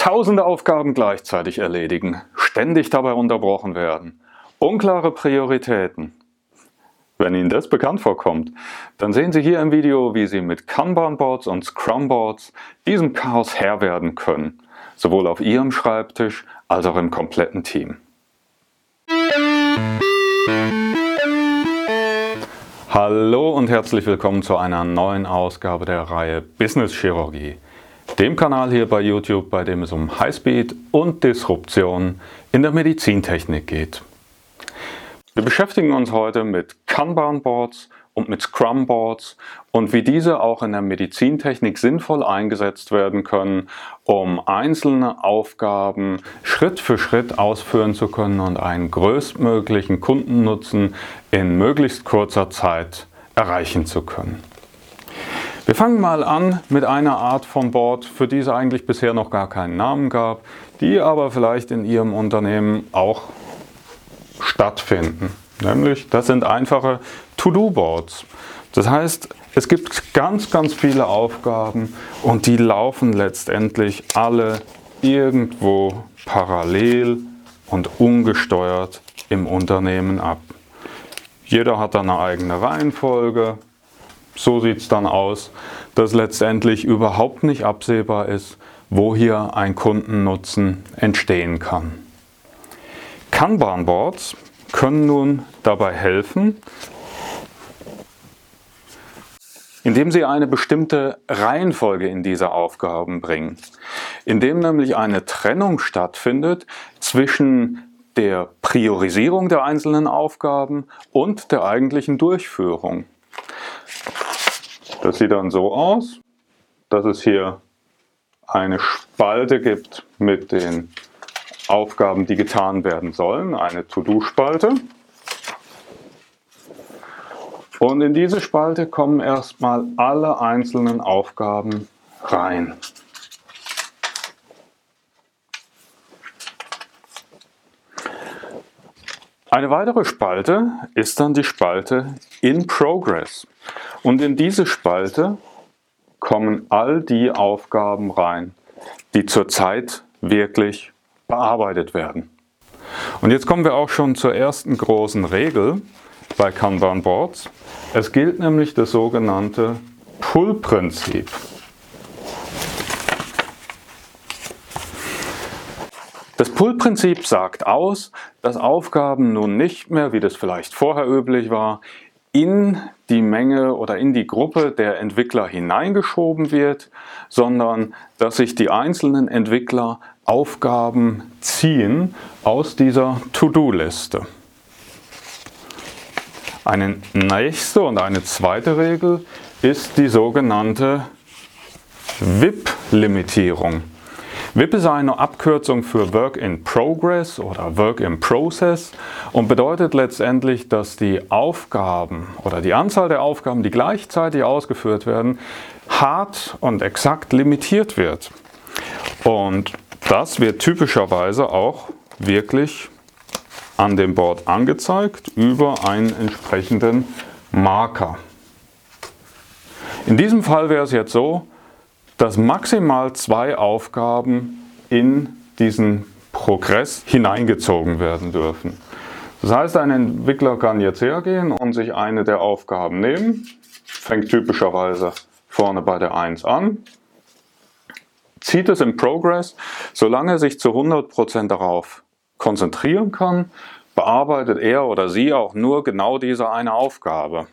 Tausende Aufgaben gleichzeitig erledigen, ständig dabei unterbrochen werden, unklare Prioritäten. Wenn Ihnen das bekannt vorkommt, dann sehen Sie hier im Video, wie Sie mit Kanban-Boards und Scrum-Boards diesem Chaos Herr werden können, sowohl auf Ihrem Schreibtisch als auch im kompletten Team. Hallo und herzlich willkommen zu einer neuen Ausgabe der Reihe Business Chirurgie, dem Kanal hier bei YouTube, bei dem es um Highspeed und Disruption in der Medizintechnik geht. Wir beschäftigen uns heute mit Kanban Boards und mit Scrum Boards und wie diese auch in der Medizintechnik sinnvoll eingesetzt werden können, um einzelne Aufgaben Schritt für Schritt ausführen zu können und einen größtmöglichen Kundennutzen in möglichst kurzer Zeit erreichen zu können. Wir fangen mal an mit einer Art von Board, für die es eigentlich bisher noch gar keinen Namen gab, die aber vielleicht in Ihrem Unternehmen auch stattfinden. Nämlich, das sind einfache To-Do-Boards. Das heißt, es gibt ganz, ganz viele Aufgaben und die laufen letztendlich alle irgendwo parallel und ungesteuert im Unternehmen ab. Jeder hat dann eine eigene Reihenfolge. So sieht es dann aus, dass letztendlich überhaupt nicht absehbar ist, wo hier ein Kundennutzen entstehen kann. Kanban-Boards können nun dabei helfen, indem sie eine bestimmte Reihenfolge in diese Aufgaben bringen, indem nämlich eine Trennung stattfindet zwischen der Priorisierung der einzelnen Aufgaben und der eigentlichen Durchführung. Das sieht dann so aus, dass es hier eine Spalte gibt mit den Aufgaben, die getan werden sollen, eine To-Do-Spalte. Und in diese Spalte kommen erstmal alle einzelnen Aufgaben rein. Eine weitere Spalte ist dann die Spalte In Progress. Und in diese Spalte kommen all die Aufgaben rein, die zurzeit wirklich bearbeitet werden. Und jetzt kommen wir auch schon zur ersten großen Regel bei Kanban Boards. Es gilt nämlich das sogenannte Pull-Prinzip. Das Pull-Prinzip sagt aus, dass Aufgaben nun nicht mehr, wie das vielleicht vorher üblich war, in die Menge oder in die Gruppe der Entwickler hineingeschoben wird, sondern dass sich die einzelnen Entwickler Aufgaben ziehen aus dieser To-Do-Liste. Eine nächste und eine zweite Regel ist die sogenannte WIP-Limitierung. WIP ist eine Abkürzung für Work in Progress oder Work in Process und bedeutet letztendlich, dass die Aufgaben oder die Anzahl der Aufgaben, die gleichzeitig ausgeführt werden, hart und exakt limitiert wird. Und das wird typischerweise auch wirklich an dem Board angezeigt über einen entsprechenden Marker. In diesem Fall wäre es jetzt so, dass maximal zwei Aufgaben in diesen Progress hineingezogen werden dürfen. Das heißt, ein Entwickler kann jetzt hergehen und sich eine der Aufgaben nehmen, fängt typischerweise vorne bei der 1 an, zieht es im Progress, solange er sich zu 100% darauf konzentrieren kann, bearbeitet er oder sie auch nur genau diese eine Aufgabe.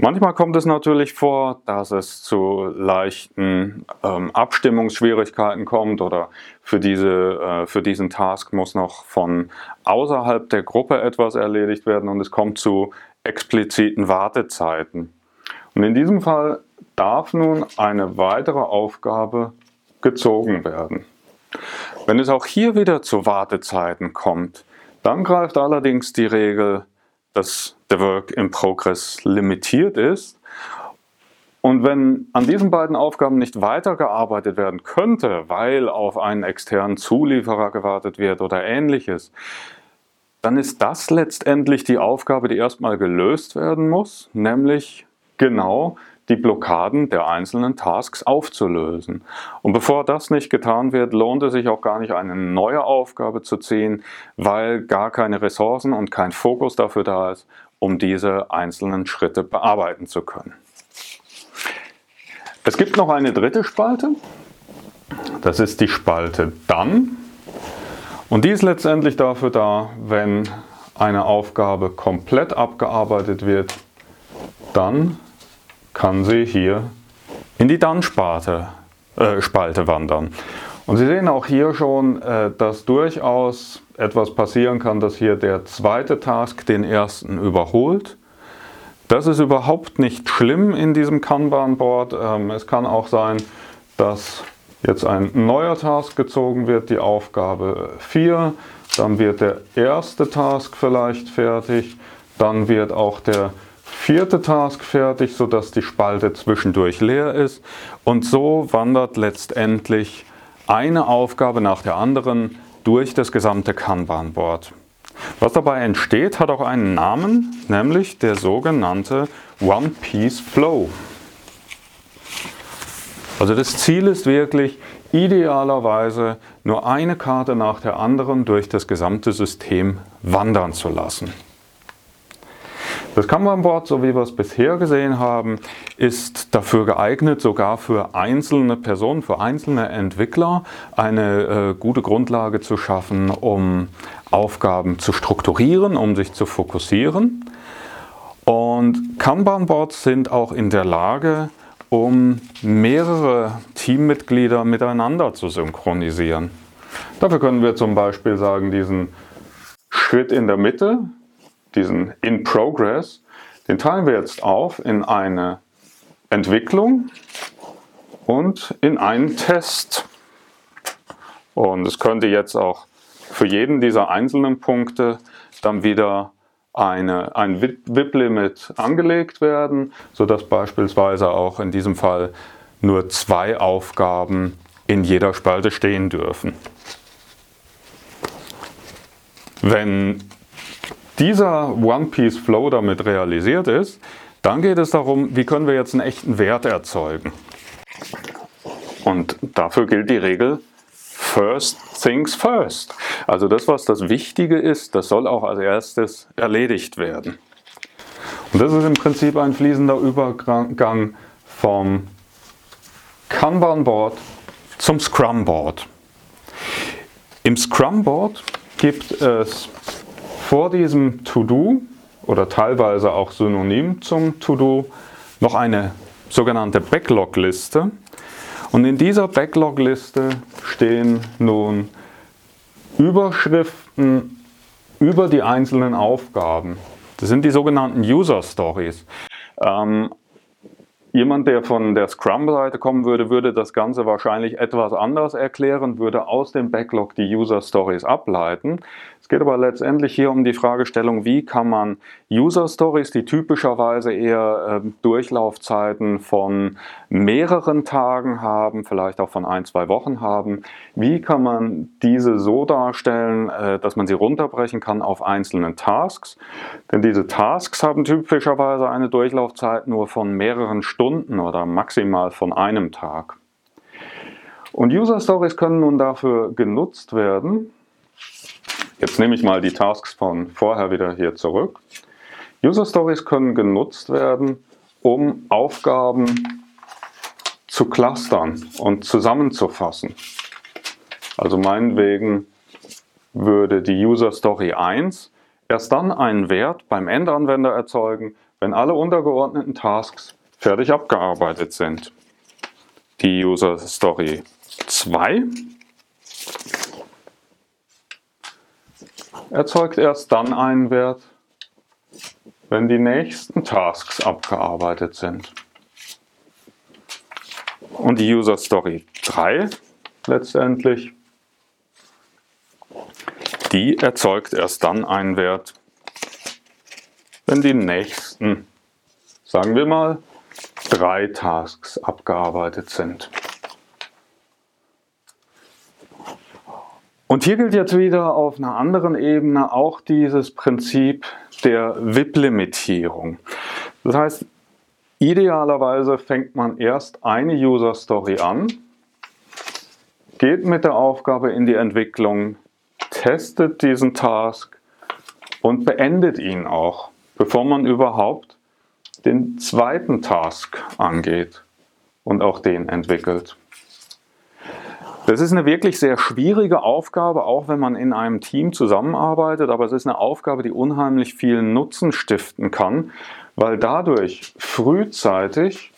Manchmal kommt es natürlich vor, dass es zu leichten ähm, Abstimmungsschwierigkeiten kommt oder für, diese, äh, für diesen Task muss noch von außerhalb der Gruppe etwas erledigt werden und es kommt zu expliziten Wartezeiten. Und in diesem Fall darf nun eine weitere Aufgabe gezogen werden. Wenn es auch hier wieder zu Wartezeiten kommt, dann greift allerdings die Regel, dass der Work in Progress limitiert ist. Und wenn an diesen beiden Aufgaben nicht weitergearbeitet werden könnte, weil auf einen externen Zulieferer gewartet wird oder ähnliches, dann ist das letztendlich die Aufgabe, die erstmal gelöst werden muss, nämlich genau die Blockaden der einzelnen Tasks aufzulösen. Und bevor das nicht getan wird, lohnt es sich auch gar nicht, eine neue Aufgabe zu ziehen, weil gar keine Ressourcen und kein Fokus dafür da ist, um diese einzelnen Schritte bearbeiten zu können. Es gibt noch eine dritte Spalte. Das ist die Spalte Dann. Und die ist letztendlich dafür da, wenn eine Aufgabe komplett abgearbeitet wird, dann kann sie hier in die Dann-Spalte äh, wandern. Und Sie sehen auch hier schon, äh, dass durchaus etwas passieren kann, dass hier der zweite Task den ersten überholt. Das ist überhaupt nicht schlimm in diesem Kanban-Board. Ähm, es kann auch sein, dass jetzt ein neuer Task gezogen wird, die Aufgabe 4. Dann wird der erste Task vielleicht fertig. Dann wird auch der vierte Task fertig, sodass die Spalte zwischendurch leer ist. Und so wandert letztendlich eine Aufgabe nach der anderen durch das gesamte Kanban-Board. Was dabei entsteht, hat auch einen Namen, nämlich der sogenannte One Piece Flow. Also das Ziel ist wirklich, idealerweise nur eine Karte nach der anderen durch das gesamte System wandern zu lassen. Das Kanban-Board, so wie wir es bisher gesehen haben, ist dafür geeignet, sogar für einzelne Personen, für einzelne Entwickler eine äh, gute Grundlage zu schaffen, um Aufgaben zu strukturieren, um sich zu fokussieren. Und Kanban-Boards sind auch in der Lage, um mehrere Teammitglieder miteinander zu synchronisieren. Dafür können wir zum Beispiel sagen, diesen Schritt in der Mitte, diesen In Progress, den teilen wir jetzt auf in eine Entwicklung und in einen Test. Und es könnte jetzt auch für jeden dieser einzelnen Punkte dann wieder eine, ein WIP-Limit angelegt werden, sodass beispielsweise auch in diesem Fall nur zwei Aufgaben in jeder Spalte stehen dürfen. Wenn dieser One-Piece-Flow damit realisiert ist, dann geht es darum, wie können wir jetzt einen echten Wert erzeugen. Und dafür gilt die Regel First things first. Also das, was das Wichtige ist, das soll auch als erstes erledigt werden. Und das ist im Prinzip ein fließender Übergang vom Kanban-Board zum Scrum-Board. Im Scrum-Board gibt es vor diesem To-Do oder teilweise auch synonym zum To-Do noch eine sogenannte Backlog-Liste. Und in dieser Backlog-Liste stehen nun Überschriften über die einzelnen Aufgaben. Das sind die sogenannten User Stories. Ähm, Jemand, der von der Scrum-Seite kommen würde, würde das Ganze wahrscheinlich etwas anders erklären, würde aus dem Backlog die User Stories ableiten. Es geht aber letztendlich hier um die Fragestellung, wie kann man User Stories, die typischerweise eher äh, Durchlaufzeiten von mehreren Tagen haben, vielleicht auch von ein, zwei Wochen haben, wie kann man diese so darstellen, äh, dass man sie runterbrechen kann auf einzelne Tasks. Denn diese Tasks haben typischerweise eine Durchlaufzeit nur von mehreren Stunden Stunden oder maximal von einem Tag. Und User Stories können nun dafür genutzt werden. Jetzt nehme ich mal die Tasks von vorher wieder hier zurück. User Stories können genutzt werden, um Aufgaben zu clustern und zusammenzufassen. Also meinetwegen würde die User Story 1 erst dann einen Wert beim Endanwender erzeugen, wenn alle untergeordneten Tasks fertig abgearbeitet sind. Die User Story 2 erzeugt erst dann einen Wert, wenn die nächsten Tasks abgearbeitet sind. Und die User Story 3 letztendlich, die erzeugt erst dann einen Wert, wenn die nächsten, sagen wir mal, drei Tasks abgearbeitet sind. Und hier gilt jetzt wieder auf einer anderen Ebene auch dieses Prinzip der WIP-Limitierung. Das heißt, Idealerweise fängt man erst eine User Story an, geht mit der Aufgabe in die Entwicklung, testet diesen Task und beendet ihn auch, bevor man überhaupt den zweiten Task angeht und auch den entwickelt. Das ist eine wirklich sehr schwierige Aufgabe, auch wenn man in einem Team zusammenarbeitet, aber es ist eine Aufgabe, die unheimlich viel Nutzen stiften kann, weil dadurch frühzeitig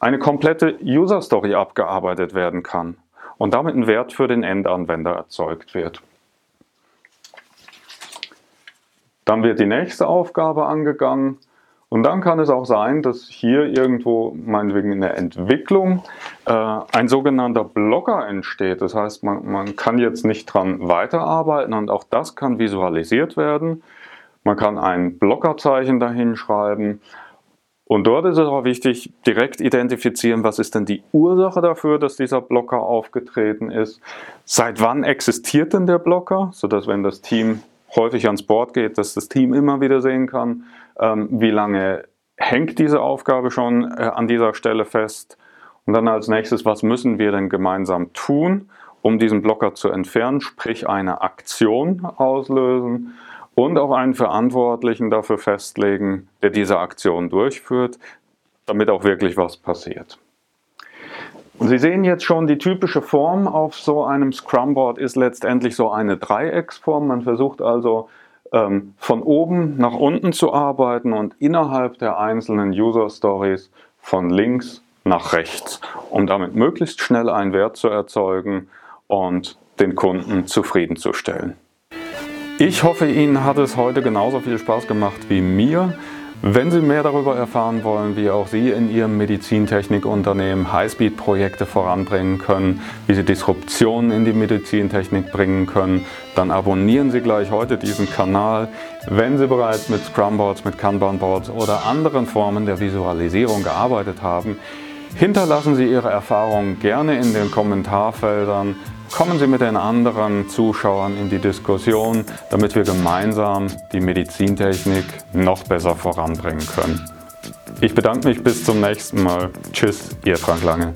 eine komplette User Story abgearbeitet werden kann und damit ein Wert für den Endanwender erzeugt wird. Dann wird die nächste Aufgabe angegangen und dann kann es auch sein, dass hier irgendwo, meinetwegen in der Entwicklung, äh, ein sogenannter Blocker entsteht. Das heißt, man, man kann jetzt nicht dran weiterarbeiten und auch das kann visualisiert werden. Man kann ein Blockerzeichen dahin schreiben. Und dort ist es auch wichtig, direkt identifizieren, was ist denn die Ursache dafür, dass dieser Blocker aufgetreten ist. Seit wann existiert denn der Blocker, sodass wenn das Team häufig ans Board geht, dass das Team immer wieder sehen kann, ähm, wie lange hängt diese Aufgabe schon äh, an dieser Stelle fest. Und dann als nächstes, was müssen wir denn gemeinsam tun, um diesen Blocker zu entfernen, sprich eine Aktion auslösen und auch einen Verantwortlichen dafür festlegen, der diese Aktion durchführt, damit auch wirklich was passiert. Und Sie sehen jetzt schon, die typische Form auf so einem Scrum-Board ist letztendlich so eine Dreiecksform. Man versucht also ähm, von oben nach unten zu arbeiten und innerhalb der einzelnen User Stories von links nach rechts, um damit möglichst schnell einen Wert zu erzeugen und den Kunden zufriedenzustellen. Ich hoffe, Ihnen hat es heute genauso viel Spaß gemacht wie mir. Wenn Sie mehr darüber erfahren wollen, wie auch Sie in Ihrem Medizintechnikunternehmen Highspeed-Projekte voranbringen können, wie Sie Disruptionen in die Medizintechnik bringen können, dann abonnieren Sie gleich heute diesen Kanal. Wenn Sie bereits mit Scrumboards, mit Kanban-Boards oder anderen Formen der Visualisierung gearbeitet haben, hinterlassen Sie Ihre Erfahrungen gerne in den Kommentarfeldern. Kommen Sie mit den anderen Zuschauern in die Diskussion, damit wir gemeinsam die Medizintechnik noch besser voranbringen können. Ich bedanke mich bis zum nächsten Mal. Tschüss, Ihr Frank Lange.